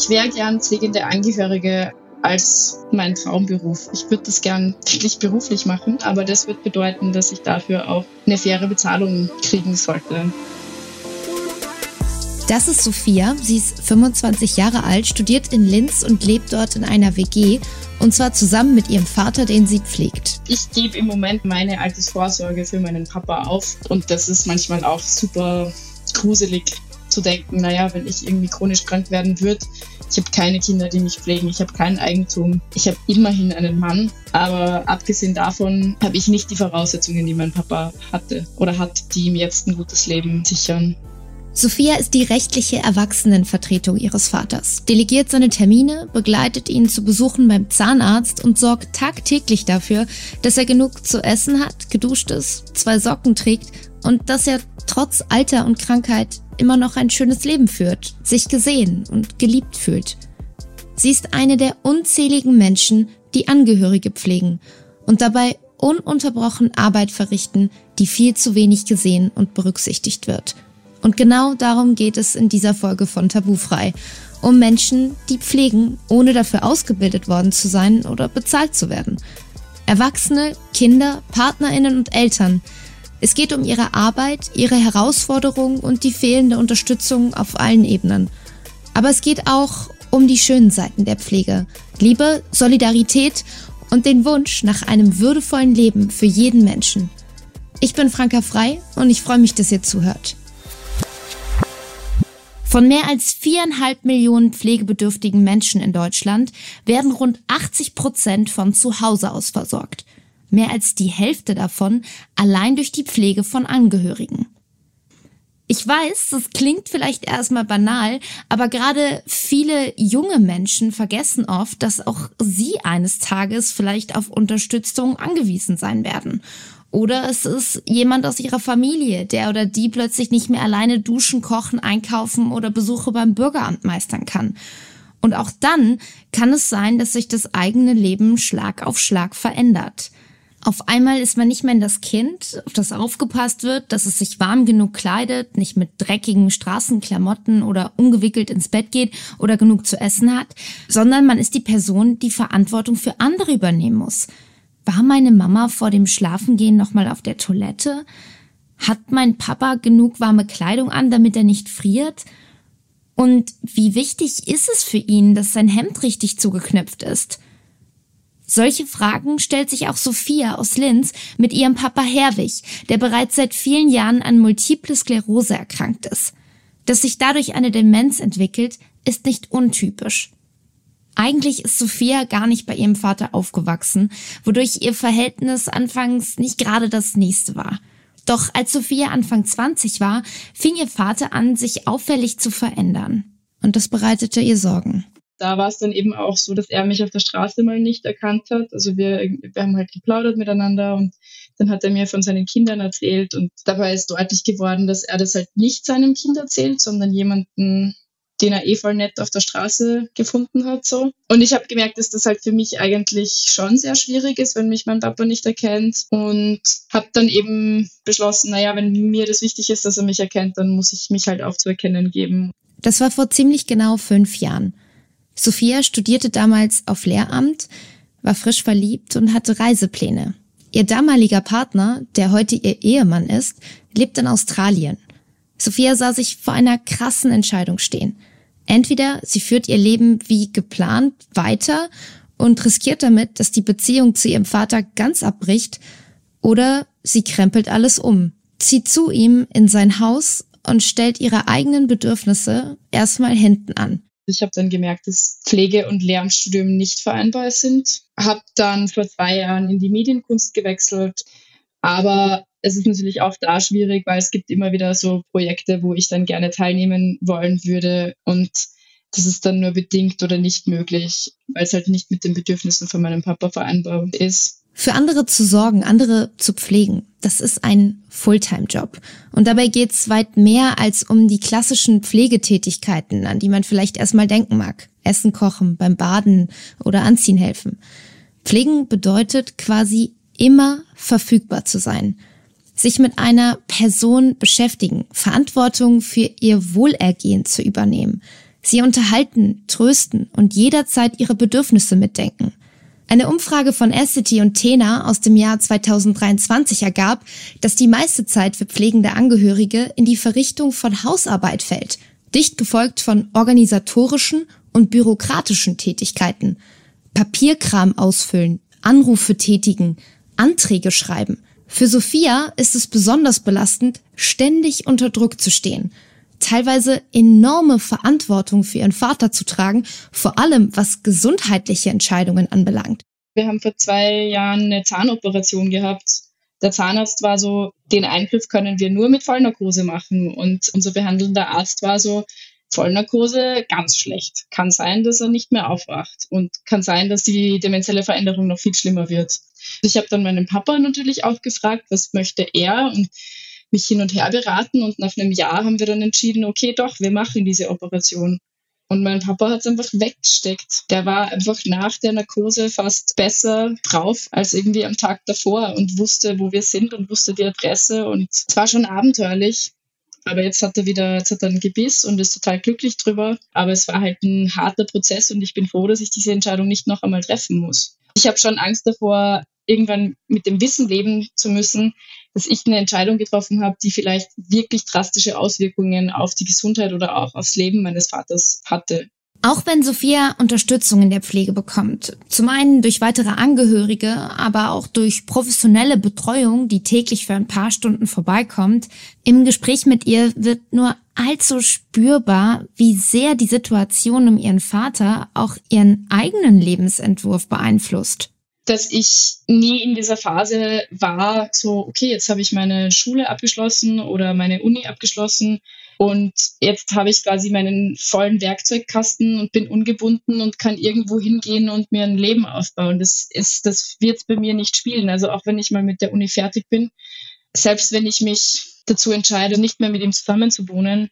Ich wäre gern pflegende Angehörige als mein Traumberuf. Ich würde das gern wirklich beruflich machen, aber das wird bedeuten, dass ich dafür auch eine faire Bezahlung kriegen sollte. Das ist Sophia. Sie ist 25 Jahre alt, studiert in Linz und lebt dort in einer WG. Und zwar zusammen mit ihrem Vater, den sie pflegt. Ich gebe im Moment meine Altersvorsorge für meinen Papa auf. Und das ist manchmal auch super gruselig zu denken, naja, wenn ich irgendwie chronisch krank werden würde, ich habe keine Kinder, die mich pflegen, ich habe kein Eigentum, ich habe immerhin einen Mann, aber abgesehen davon habe ich nicht die Voraussetzungen, die mein Papa hatte oder hat, die ihm jetzt ein gutes Leben sichern. Sophia ist die rechtliche Erwachsenenvertretung ihres Vaters, delegiert seine Termine, begleitet ihn zu Besuchen beim Zahnarzt und sorgt tagtäglich dafür, dass er genug zu essen hat, geduscht ist, zwei Socken trägt und dass er trotz Alter und Krankheit immer noch ein schönes Leben führt, sich gesehen und geliebt fühlt. Sie ist eine der unzähligen Menschen, die Angehörige pflegen und dabei ununterbrochen Arbeit verrichten, die viel zu wenig gesehen und berücksichtigt wird. Und genau darum geht es in dieser Folge von Tabufrei. Um Menschen, die pflegen, ohne dafür ausgebildet worden zu sein oder bezahlt zu werden. Erwachsene, Kinder, Partnerinnen und Eltern, es geht um ihre Arbeit, ihre Herausforderungen und die fehlende Unterstützung auf allen Ebenen. Aber es geht auch um die schönen Seiten der Pflege. Liebe, Solidarität und den Wunsch nach einem würdevollen Leben für jeden Menschen. Ich bin Franka Frei und ich freue mich, dass ihr zuhört. Von mehr als viereinhalb Millionen pflegebedürftigen Menschen in Deutschland werden rund 80 Prozent von zu Hause aus versorgt mehr als die Hälfte davon allein durch die Pflege von Angehörigen. Ich weiß, das klingt vielleicht erstmal banal, aber gerade viele junge Menschen vergessen oft, dass auch sie eines Tages vielleicht auf Unterstützung angewiesen sein werden. Oder es ist jemand aus ihrer Familie, der oder die plötzlich nicht mehr alleine duschen, kochen, einkaufen oder Besuche beim Bürgeramt meistern kann. Und auch dann kann es sein, dass sich das eigene Leben Schlag auf Schlag verändert. Auf einmal ist man nicht mehr das Kind, auf das aufgepasst wird, dass es sich warm genug kleidet, nicht mit dreckigen Straßenklamotten oder ungewickelt ins Bett geht oder genug zu essen hat, sondern man ist die Person, die Verantwortung für andere übernehmen muss. War meine Mama vor dem Schlafengehen nochmal auf der Toilette? Hat mein Papa genug warme Kleidung an, damit er nicht friert? Und wie wichtig ist es für ihn, dass sein Hemd richtig zugeknöpft ist? Solche Fragen stellt sich auch Sophia aus Linz mit ihrem Papa Herwig, der bereits seit vielen Jahren an Multiple Sklerose erkrankt ist. Dass sich dadurch eine Demenz entwickelt, ist nicht untypisch. Eigentlich ist Sophia gar nicht bei ihrem Vater aufgewachsen, wodurch ihr Verhältnis anfangs nicht gerade das nächste war. Doch als Sophia Anfang 20 war, fing ihr Vater an, sich auffällig zu verändern. Und das bereitete ihr Sorgen da war es dann eben auch so, dass er mich auf der Straße mal nicht erkannt hat. Also wir, wir haben halt geplaudert miteinander und dann hat er mir von seinen Kindern erzählt und dabei ist deutlich geworden, dass er das halt nicht seinem Kind erzählt, sondern jemanden, den er eh voll nett auf der Straße gefunden hat. so. Und ich habe gemerkt, dass das halt für mich eigentlich schon sehr schwierig ist, wenn mich mein Papa nicht erkennt. Und habe dann eben beschlossen, naja, wenn mir das wichtig ist, dass er mich erkennt, dann muss ich mich halt auch zu erkennen geben. Das war vor ziemlich genau fünf Jahren. Sophia studierte damals auf Lehramt, war frisch verliebt und hatte Reisepläne. Ihr damaliger Partner, der heute ihr Ehemann ist, lebt in Australien. Sophia sah sich vor einer krassen Entscheidung stehen. Entweder sie führt ihr Leben wie geplant weiter und riskiert damit, dass die Beziehung zu ihrem Vater ganz abbricht, oder sie krempelt alles um, zieht zu ihm in sein Haus und stellt ihre eigenen Bedürfnisse erstmal hinten an. Ich habe dann gemerkt, dass Pflege und Lehramtsstudium nicht vereinbar sind. Habe dann vor zwei Jahren in die Medienkunst gewechselt. Aber es ist natürlich auch da schwierig, weil es gibt immer wieder so Projekte, wo ich dann gerne teilnehmen wollen würde. Und das ist dann nur bedingt oder nicht möglich, weil es halt nicht mit den Bedürfnissen von meinem Papa vereinbar ist. Für andere zu sorgen, andere zu pflegen, das ist ein Fulltime-Job. Und dabei geht es weit mehr als um die klassischen Pflegetätigkeiten, an die man vielleicht erstmal denken mag. Essen kochen, beim Baden oder Anziehen helfen. Pflegen bedeutet quasi immer verfügbar zu sein. Sich mit einer Person beschäftigen, Verantwortung für ihr Wohlergehen zu übernehmen, Sie unterhalten, trösten und jederzeit ihre Bedürfnisse mitdenken. Eine Umfrage von Essity und Tena aus dem Jahr 2023 ergab, dass die meiste Zeit für pflegende Angehörige in die Verrichtung von Hausarbeit fällt, dicht gefolgt von organisatorischen und bürokratischen Tätigkeiten. Papierkram ausfüllen, Anrufe tätigen, Anträge schreiben. Für Sophia ist es besonders belastend, ständig unter Druck zu stehen – teilweise enorme Verantwortung für ihren Vater zu tragen, vor allem was gesundheitliche Entscheidungen anbelangt. Wir haben vor zwei Jahren eine Zahnoperation gehabt. Der Zahnarzt war so, den Eingriff können wir nur mit Vollnarkose machen. Und unser behandelnder Arzt war so, Vollnarkose ganz schlecht. Kann sein, dass er nicht mehr aufwacht und kann sein, dass die demenzielle Veränderung noch viel schlimmer wird. Ich habe dann meinen Papa natürlich auch gefragt, was möchte er und mich hin und her beraten und nach einem Jahr haben wir dann entschieden, okay, doch, wir machen diese Operation. Und mein Papa hat es einfach weggesteckt. Der war einfach nach der Narkose fast besser drauf als irgendwie am Tag davor und wusste, wo wir sind und wusste die Adresse. Und es war schon abenteuerlich. Aber jetzt hat er wieder, jetzt hat er ein Gebiss und ist total glücklich drüber. Aber es war halt ein harter Prozess und ich bin froh, dass ich diese Entscheidung nicht noch einmal treffen muss. Ich habe schon Angst davor, irgendwann mit dem Wissen leben zu müssen, dass ich eine Entscheidung getroffen habe, die vielleicht wirklich drastische Auswirkungen auf die Gesundheit oder auch aufs Leben meines Vaters hatte. Auch wenn Sophia Unterstützung in der Pflege bekommt, zum einen durch weitere Angehörige, aber auch durch professionelle Betreuung, die täglich für ein paar Stunden vorbeikommt, im Gespräch mit ihr wird nur allzu spürbar, wie sehr die Situation um ihren Vater auch ihren eigenen Lebensentwurf beeinflusst dass ich nie in dieser Phase war, so, okay, jetzt habe ich meine Schule abgeschlossen oder meine Uni abgeschlossen und jetzt habe ich quasi meinen vollen Werkzeugkasten und bin ungebunden und kann irgendwo hingehen und mir ein Leben aufbauen. Das ist, das wird bei mir nicht spielen. Also auch wenn ich mal mit der Uni fertig bin, selbst wenn ich mich dazu entscheide, nicht mehr mit ihm zusammen zu wohnen,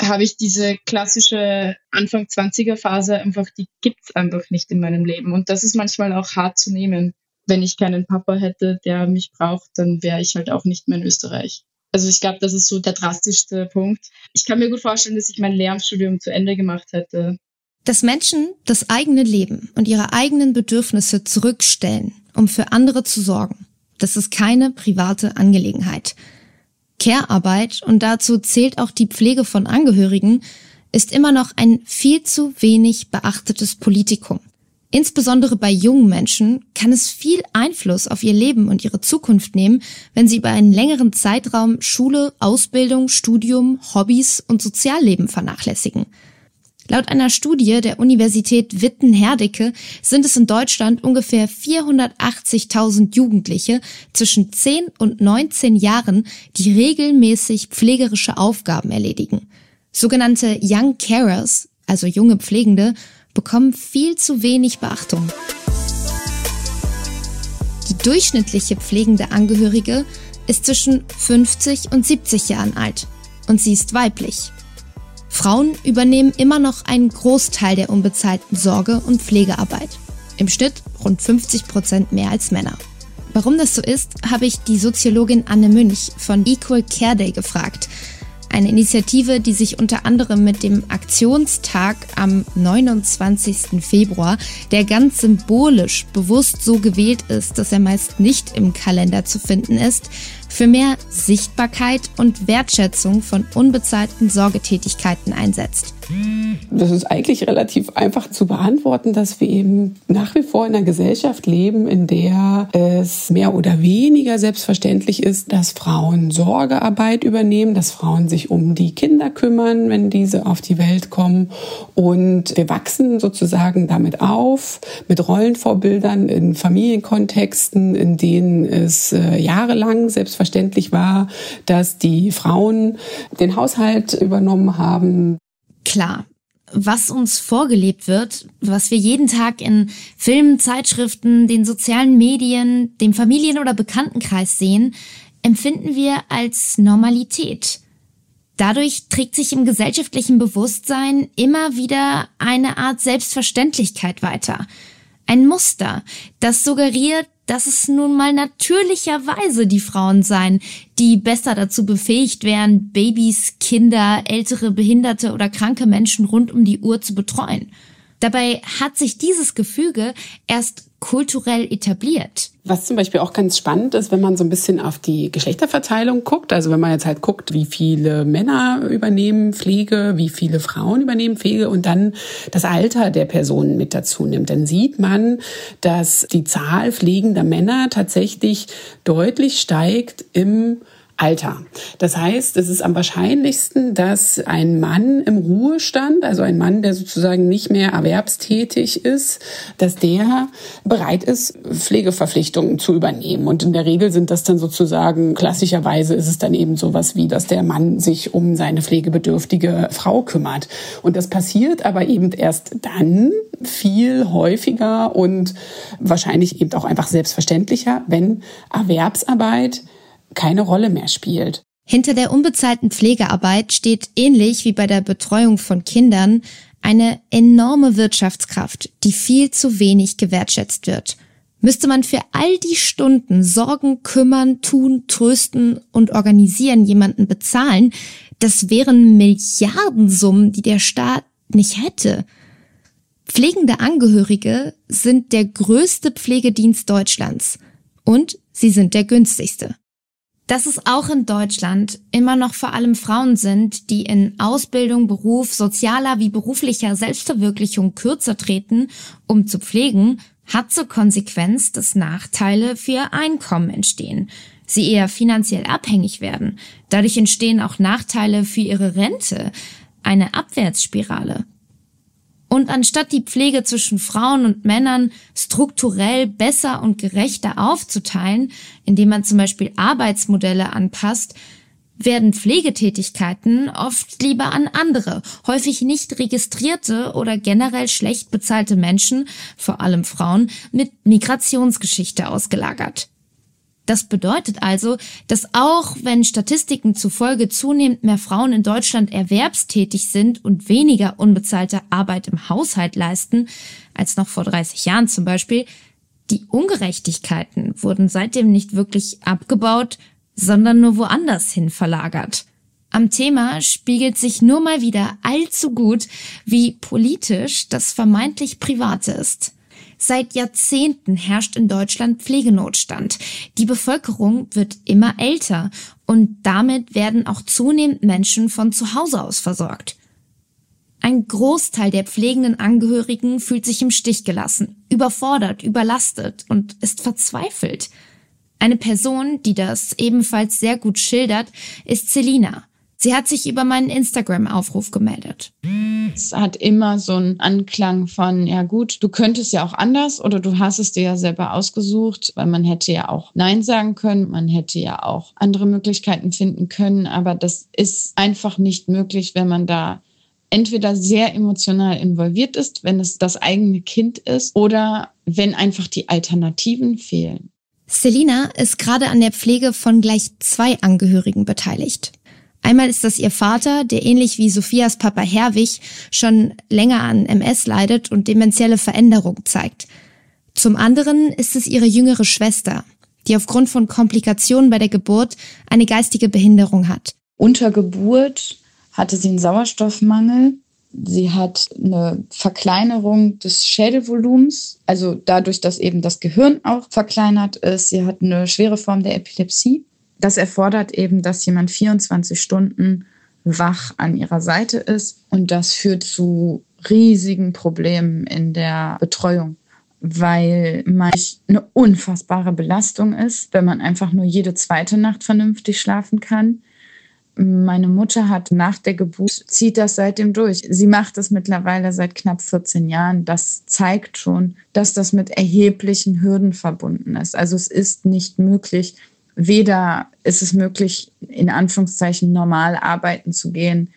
habe ich diese klassische Anfang 20er Phase einfach, die gibt's einfach nicht in meinem Leben. Und das ist manchmal auch hart zu nehmen. Wenn ich keinen Papa hätte, der mich braucht, dann wäre ich halt auch nicht mehr in Österreich. Also ich glaube, das ist so der drastischste Punkt. Ich kann mir gut vorstellen, dass ich mein Lehramtsstudium zu Ende gemacht hätte. Dass Menschen das eigene Leben und ihre eigenen Bedürfnisse zurückstellen, um für andere zu sorgen, das ist keine private Angelegenheit. Care-Arbeit, und dazu zählt auch die Pflege von Angehörigen, ist immer noch ein viel zu wenig beachtetes Politikum. Insbesondere bei jungen Menschen kann es viel Einfluss auf ihr Leben und ihre Zukunft nehmen, wenn sie über einen längeren Zeitraum Schule, Ausbildung, Studium, Hobbys und Sozialleben vernachlässigen. Laut einer Studie der Universität Witten-Herdecke sind es in Deutschland ungefähr 480.000 Jugendliche zwischen 10 und 19 Jahren, die regelmäßig pflegerische Aufgaben erledigen. Sogenannte Young Carers, also junge Pflegende, bekommen viel zu wenig Beachtung. Die durchschnittliche pflegende Angehörige ist zwischen 50 und 70 Jahren alt und sie ist weiblich. Frauen übernehmen immer noch einen Großteil der unbezahlten Sorge- und Pflegearbeit. Im Schnitt rund 50 Prozent mehr als Männer. Warum das so ist, habe ich die Soziologin Anne Münch von Equal Care Day gefragt. Eine Initiative, die sich unter anderem mit dem Aktionstag am 29. Februar, der ganz symbolisch bewusst so gewählt ist, dass er meist nicht im Kalender zu finden ist, für mehr Sichtbarkeit und Wertschätzung von unbezahlten Sorgetätigkeiten einsetzt. Das ist eigentlich relativ einfach zu beantworten, dass wir eben nach wie vor in einer Gesellschaft leben, in der es mehr oder weniger selbstverständlich ist, dass Frauen Sorgearbeit übernehmen, dass Frauen sich um die Kinder kümmern, wenn diese auf die Welt kommen. Und wir wachsen sozusagen damit auf, mit Rollenvorbildern in Familienkontexten, in denen es äh, jahrelang selbstverständlich war, dass die Frauen den Haushalt übernommen haben, klar. Was uns vorgelebt wird, was wir jeden Tag in Filmen, Zeitschriften, den sozialen Medien, dem Familien- oder Bekanntenkreis sehen, empfinden wir als Normalität. Dadurch trägt sich im gesellschaftlichen Bewusstsein immer wieder eine Art Selbstverständlichkeit weiter. Ein Muster, das suggeriert, dass es nun mal natürlicherweise die Frauen seien, die besser dazu befähigt wären, Babys, Kinder, ältere, behinderte oder kranke Menschen rund um die Uhr zu betreuen. Dabei hat sich dieses Gefüge erst kulturell etabliert. Was zum Beispiel auch ganz spannend ist, wenn man so ein bisschen auf die Geschlechterverteilung guckt, also wenn man jetzt halt guckt, wie viele Männer übernehmen Pflege, wie viele Frauen übernehmen Pflege und dann das Alter der Personen mit dazu nimmt, dann sieht man, dass die Zahl pflegender Männer tatsächlich deutlich steigt im Alter. Das heißt, es ist am wahrscheinlichsten, dass ein Mann im Ruhestand, also ein Mann, der sozusagen nicht mehr erwerbstätig ist, dass der bereit ist, Pflegeverpflichtungen zu übernehmen. Und in der Regel sind das dann sozusagen, klassischerweise ist es dann eben sowas wie, dass der Mann sich um seine pflegebedürftige Frau kümmert. Und das passiert aber eben erst dann viel häufiger und wahrscheinlich eben auch einfach selbstverständlicher, wenn Erwerbsarbeit keine Rolle mehr spielt. Hinter der unbezahlten Pflegearbeit steht ähnlich wie bei der Betreuung von Kindern eine enorme Wirtschaftskraft, die viel zu wenig gewertschätzt wird. Müsste man für all die Stunden Sorgen, kümmern, tun, trösten und organisieren jemanden bezahlen, das wären Milliardensummen, die der Staat nicht hätte. Pflegende Angehörige sind der größte Pflegedienst Deutschlands und sie sind der günstigste dass es auch in Deutschland immer noch vor allem Frauen sind, die in Ausbildung, Beruf, sozialer wie beruflicher Selbstverwirklichung kürzer treten, um zu pflegen, hat zur Konsequenz, dass Nachteile für ihr Einkommen entstehen, sie eher finanziell abhängig werden. Dadurch entstehen auch Nachteile für ihre Rente, eine Abwärtsspirale. Und anstatt die Pflege zwischen Frauen und Männern strukturell besser und gerechter aufzuteilen, indem man zum Beispiel Arbeitsmodelle anpasst, werden Pflegetätigkeiten oft lieber an andere, häufig nicht registrierte oder generell schlecht bezahlte Menschen, vor allem Frauen, mit Migrationsgeschichte ausgelagert. Das bedeutet also, dass auch wenn Statistiken zufolge zunehmend mehr Frauen in Deutschland erwerbstätig sind und weniger unbezahlte Arbeit im Haushalt leisten, als noch vor 30 Jahren zum Beispiel, die Ungerechtigkeiten wurden seitdem nicht wirklich abgebaut, sondern nur woanders hin verlagert. Am Thema spiegelt sich nur mal wieder allzu gut, wie politisch das vermeintlich Private ist. Seit Jahrzehnten herrscht in Deutschland Pflegenotstand. Die Bevölkerung wird immer älter und damit werden auch zunehmend Menschen von zu Hause aus versorgt. Ein Großteil der pflegenden Angehörigen fühlt sich im Stich gelassen, überfordert, überlastet und ist verzweifelt. Eine Person, die das ebenfalls sehr gut schildert, ist Selina. Sie hat sich über meinen Instagram-Aufruf gemeldet. Es hat immer so einen Anklang von, ja gut, du könntest ja auch anders oder du hast es dir ja selber ausgesucht, weil man hätte ja auch Nein sagen können, man hätte ja auch andere Möglichkeiten finden können, aber das ist einfach nicht möglich, wenn man da entweder sehr emotional involviert ist, wenn es das eigene Kind ist, oder wenn einfach die Alternativen fehlen. Selina ist gerade an der Pflege von gleich zwei Angehörigen beteiligt. Einmal ist das ihr Vater, der ähnlich wie Sophias Papa Herwig schon länger an MS leidet und dementielle Veränderungen zeigt. Zum anderen ist es ihre jüngere Schwester, die aufgrund von Komplikationen bei der Geburt eine geistige Behinderung hat. Unter Geburt hatte sie einen Sauerstoffmangel. Sie hat eine Verkleinerung des Schädelvolumens, also dadurch, dass eben das Gehirn auch verkleinert ist. Sie hat eine schwere Form der Epilepsie das erfordert eben, dass jemand 24 Stunden wach an ihrer Seite ist und das führt zu riesigen Problemen in der Betreuung, weil man eine unfassbare Belastung ist, wenn man einfach nur jede zweite Nacht vernünftig schlafen kann. Meine Mutter hat nach der Geburt, zieht das seitdem durch. Sie macht das mittlerweile seit knapp 14 Jahren. Das zeigt schon, dass das mit erheblichen Hürden verbunden ist. Also es ist nicht möglich, weder ist es möglich, in Anführungszeichen normal arbeiten zu gehen,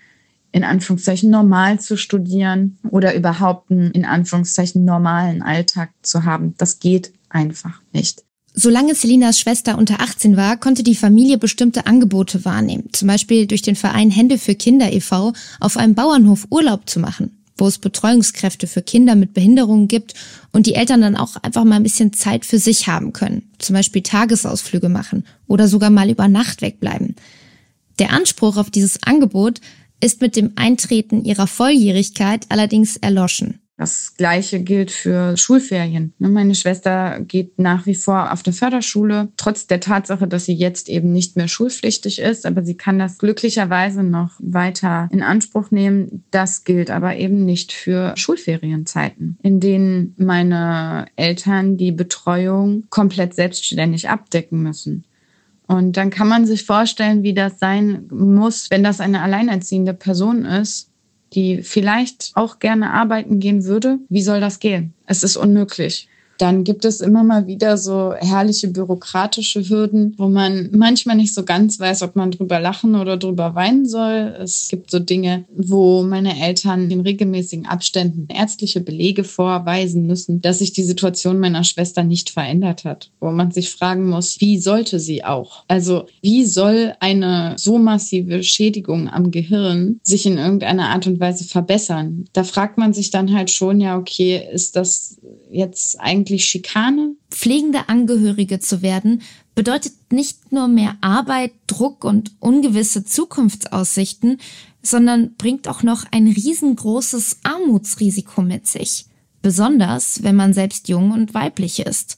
in Anführungszeichen normal zu studieren oder überhaupt einen in Anführungszeichen normalen Alltag zu haben. Das geht einfach nicht. Solange Selinas Schwester unter 18 war, konnte die Familie bestimmte Angebote wahrnehmen, zum Beispiel durch den Verein Hände für Kinder e.V. auf einem Bauernhof Urlaub zu machen. Wo es Betreuungskräfte für Kinder mit Behinderungen gibt und die Eltern dann auch einfach mal ein bisschen Zeit für sich haben können, zum Beispiel Tagesausflüge machen oder sogar mal über Nacht wegbleiben. Der Anspruch auf dieses Angebot ist mit dem Eintreten ihrer Volljährigkeit allerdings erloschen. Das Gleiche gilt für Schulferien. Ne, meine Schwester geht nach wie vor auf der Förderschule, trotz der Tatsache, dass sie jetzt eben nicht mehr schulpflichtig ist, aber sie kann das glücklicherweise noch weiter in Anspruch nehmen. Das gilt aber eben nicht für Schulferienzeiten, in denen meine Eltern die Betreuung komplett selbstständig abdecken müssen. Und dann kann man sich vorstellen, wie das sein muss, wenn das eine alleinerziehende Person ist die vielleicht auch gerne arbeiten gehen würde. Wie soll das gehen? Es ist unmöglich dann gibt es immer mal wieder so herrliche bürokratische Hürden, wo man manchmal nicht so ganz weiß, ob man drüber lachen oder drüber weinen soll. Es gibt so Dinge, wo meine Eltern in regelmäßigen Abständen ärztliche Belege vorweisen müssen, dass sich die Situation meiner Schwester nicht verändert hat, wo man sich fragen muss, wie sollte sie auch? Also wie soll eine so massive Schädigung am Gehirn sich in irgendeiner Art und Weise verbessern? Da fragt man sich dann halt schon, ja, okay, ist das jetzt eigentlich Schikane? Pflegende Angehörige zu werden bedeutet nicht nur mehr Arbeit, Druck und ungewisse Zukunftsaussichten, sondern bringt auch noch ein riesengroßes Armutsrisiko mit sich. Besonders, wenn man selbst jung und weiblich ist.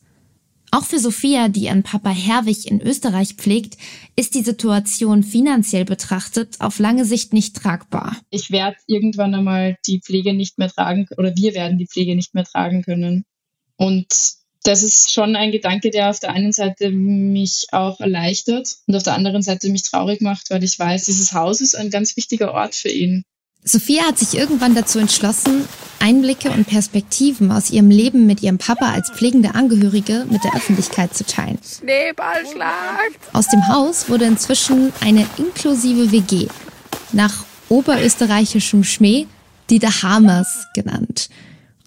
Auch für Sophia, die ihren Papa Herwig in Österreich pflegt, ist die Situation finanziell betrachtet auf lange Sicht nicht tragbar. Ich werde irgendwann einmal die Pflege nicht mehr tragen oder wir werden die Pflege nicht mehr tragen können. Und das ist schon ein Gedanke, der auf der einen Seite mich auch erleichtert und auf der anderen Seite mich traurig macht, weil ich weiß, dieses Haus ist ein ganz wichtiger Ort für ihn. Sophia hat sich irgendwann dazu entschlossen, Einblicke und Perspektiven aus ihrem Leben mit ihrem Papa als pflegende Angehörige mit der Öffentlichkeit zu teilen. Schneeballschlag! Aus dem Haus wurde inzwischen eine inklusive WG, nach oberösterreichischem Schmäh die Dahamas genannt.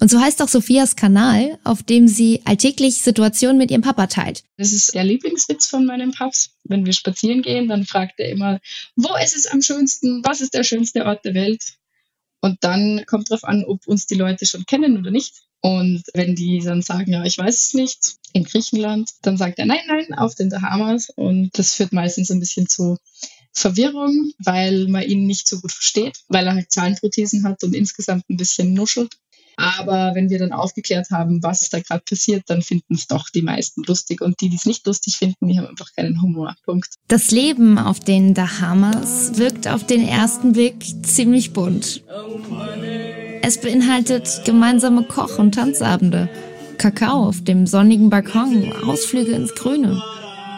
Und so heißt auch Sophias Kanal, auf dem sie alltäglich Situationen mit ihrem Papa teilt. Das ist der Lieblingswitz von meinem Paps. Wenn wir spazieren gehen, dann fragt er immer, wo ist es am schönsten? Was ist der schönste Ort der Welt? Und dann kommt darauf an, ob uns die Leute schon kennen oder nicht. Und wenn die dann sagen, ja, ich weiß es nicht, in Griechenland, dann sagt er, nein, nein, auf den Bahamas. Und das führt meistens ein bisschen zu Verwirrung, weil man ihn nicht so gut versteht, weil er halt Zahnprothesen hat und insgesamt ein bisschen nuschelt. Aber wenn wir dann aufgeklärt haben, was da gerade passiert, dann finden es doch die meisten lustig. Und die, die es nicht lustig finden, die haben einfach keinen Humor. Punkt. Das Leben auf den Bahamas wirkt auf den ersten Blick ziemlich bunt. Es beinhaltet gemeinsame Koch- und Tanzabende, Kakao auf dem sonnigen Balkon, Ausflüge ins Grüne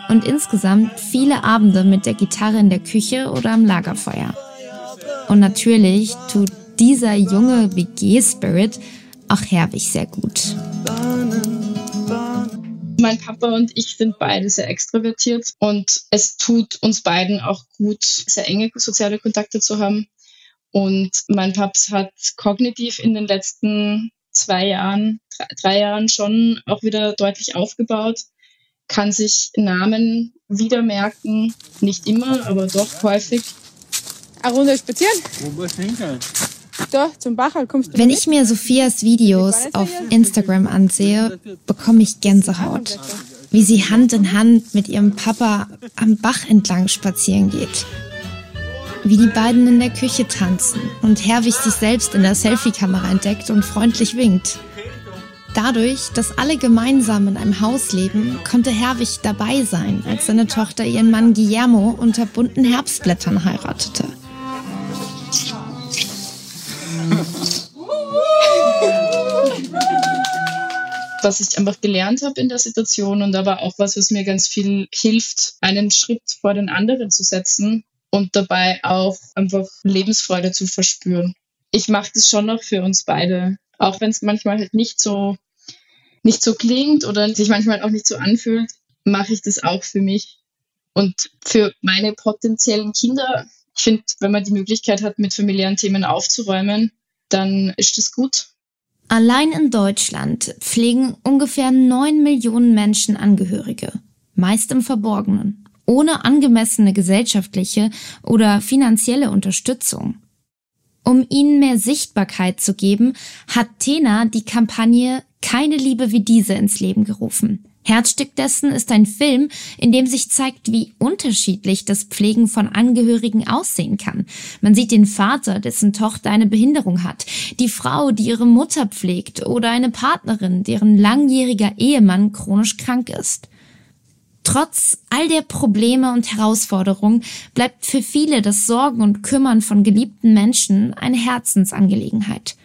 und insgesamt viele Abende mit der Gitarre in der Küche oder am Lagerfeuer. Und natürlich tut dieser junge WG-Spirit auch Herwig sehr gut. Mein Papa und ich sind beide sehr extrovertiert und es tut uns beiden auch gut, sehr enge soziale Kontakte zu haben. Und mein Paps hat kognitiv in den letzten zwei Jahren, drei, drei Jahren schon auch wieder deutlich aufgebaut, kann sich Namen wieder merken, nicht immer, aber doch häufig. Eine Runde spazieren? Wo du Wenn ich mir Sophias Videos auf Instagram ansehe, bekomme ich Gänsehaut. Wie sie Hand in Hand mit ihrem Papa am Bach entlang spazieren geht. Wie die beiden in der Küche tanzen und Herwig sich selbst in der Selfie-Kamera entdeckt und freundlich winkt. Dadurch, dass alle gemeinsam in einem Haus leben, konnte Herwig dabei sein, als seine Tochter ihren Mann Guillermo unter bunten Herbstblättern heiratete. Was ich einfach gelernt habe in der Situation und aber auch was, was mir ganz viel hilft, einen Schritt vor den anderen zu setzen und dabei auch einfach Lebensfreude zu verspüren. Ich mache das schon noch für uns beide, auch wenn es manchmal halt nicht so nicht so klingt oder sich manchmal auch nicht so anfühlt, mache ich das auch für mich und für meine potenziellen Kinder. Ich finde, wenn man die Möglichkeit hat, mit familiären Themen aufzuräumen, dann ist das gut. Allein in Deutschland pflegen ungefähr neun Millionen Menschen Angehörige, meist im Verborgenen, ohne angemessene gesellschaftliche oder finanzielle Unterstützung. Um ihnen mehr Sichtbarkeit zu geben, hat Tena die Kampagne Keine Liebe wie diese ins Leben gerufen. Herzstück dessen ist ein Film, in dem sich zeigt, wie unterschiedlich das Pflegen von Angehörigen aussehen kann. Man sieht den Vater, dessen Tochter eine Behinderung hat, die Frau, die ihre Mutter pflegt oder eine Partnerin, deren langjähriger Ehemann chronisch krank ist. Trotz all der Probleme und Herausforderungen bleibt für viele das Sorgen und Kümmern von geliebten Menschen eine Herzensangelegenheit.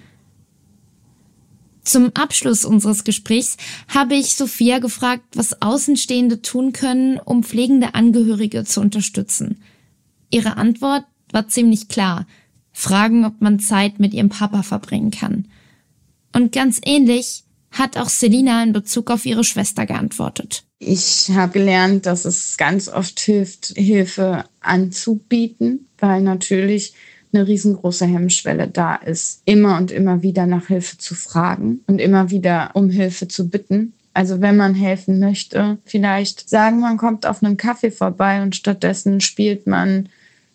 Zum Abschluss unseres Gesprächs habe ich Sophia gefragt, was Außenstehende tun können, um pflegende Angehörige zu unterstützen. Ihre Antwort war ziemlich klar. Fragen, ob man Zeit mit ihrem Papa verbringen kann. Und ganz ähnlich hat auch Selina in Bezug auf ihre Schwester geantwortet. Ich habe gelernt, dass es ganz oft hilft, Hilfe anzubieten, weil natürlich eine riesengroße Hemmschwelle da ist, immer und immer wieder nach Hilfe zu fragen und immer wieder um Hilfe zu bitten. Also wenn man helfen möchte, vielleicht sagen, man kommt auf einen Kaffee vorbei und stattdessen spielt man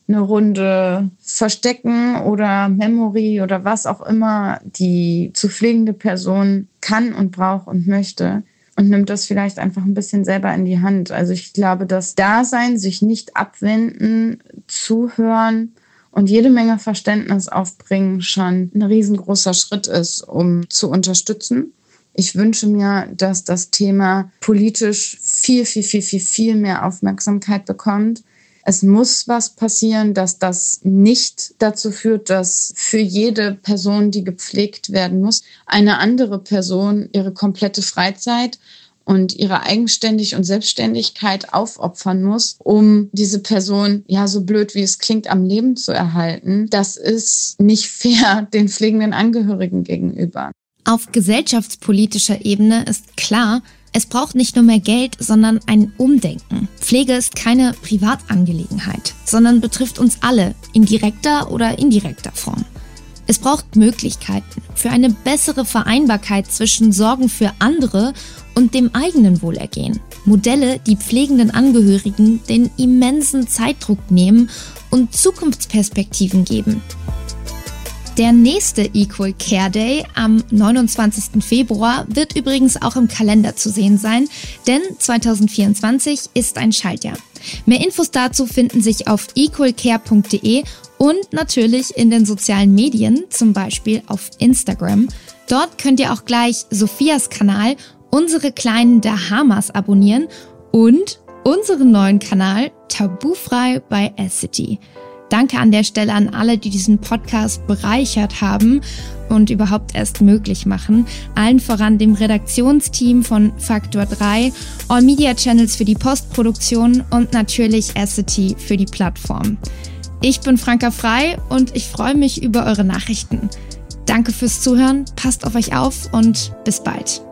eine Runde Verstecken oder Memory oder was auch immer die zu pflegende Person kann und braucht und möchte und nimmt das vielleicht einfach ein bisschen selber in die Hand. Also ich glaube, das Dasein, sich nicht abwenden, zuhören und jede Menge Verständnis aufbringen schon ein riesengroßer Schritt ist, um zu unterstützen. Ich wünsche mir, dass das Thema politisch viel, viel, viel, viel, viel mehr Aufmerksamkeit bekommt. Es muss was passieren, dass das nicht dazu führt, dass für jede Person, die gepflegt werden muss, eine andere Person ihre komplette Freizeit und ihre Eigenständig und Selbstständigkeit aufopfern muss, um diese Person, ja, so blöd wie es klingt, am Leben zu erhalten. Das ist nicht fair den pflegenden Angehörigen gegenüber. Auf gesellschaftspolitischer Ebene ist klar, es braucht nicht nur mehr Geld, sondern ein Umdenken. Pflege ist keine Privatangelegenheit, sondern betrifft uns alle in direkter oder indirekter Form. Es braucht Möglichkeiten für eine bessere Vereinbarkeit zwischen Sorgen für andere und dem eigenen Wohlergehen. Modelle, die pflegenden Angehörigen den immensen Zeitdruck nehmen und Zukunftsperspektiven geben. Der nächste Equal Care Day am 29. Februar wird übrigens auch im Kalender zu sehen sein, denn 2024 ist ein Schaltjahr. Mehr Infos dazu finden sich auf equalcare.de und natürlich in den sozialen Medien, zum Beispiel auf Instagram. Dort könnt ihr auch gleich Sophias Kanal, unsere kleinen Dahamas abonnieren und unseren neuen Kanal Tabufrei bei Acity. Danke an der Stelle an alle, die diesen Podcast bereichert haben und überhaupt erst möglich machen. Allen voran dem Redaktionsteam von Faktor 3, All Media Channels für die Postproduktion und natürlich Acity für die Plattform. Ich bin Franka Frei und ich freue mich über eure Nachrichten. Danke fürs Zuhören, passt auf euch auf und bis bald.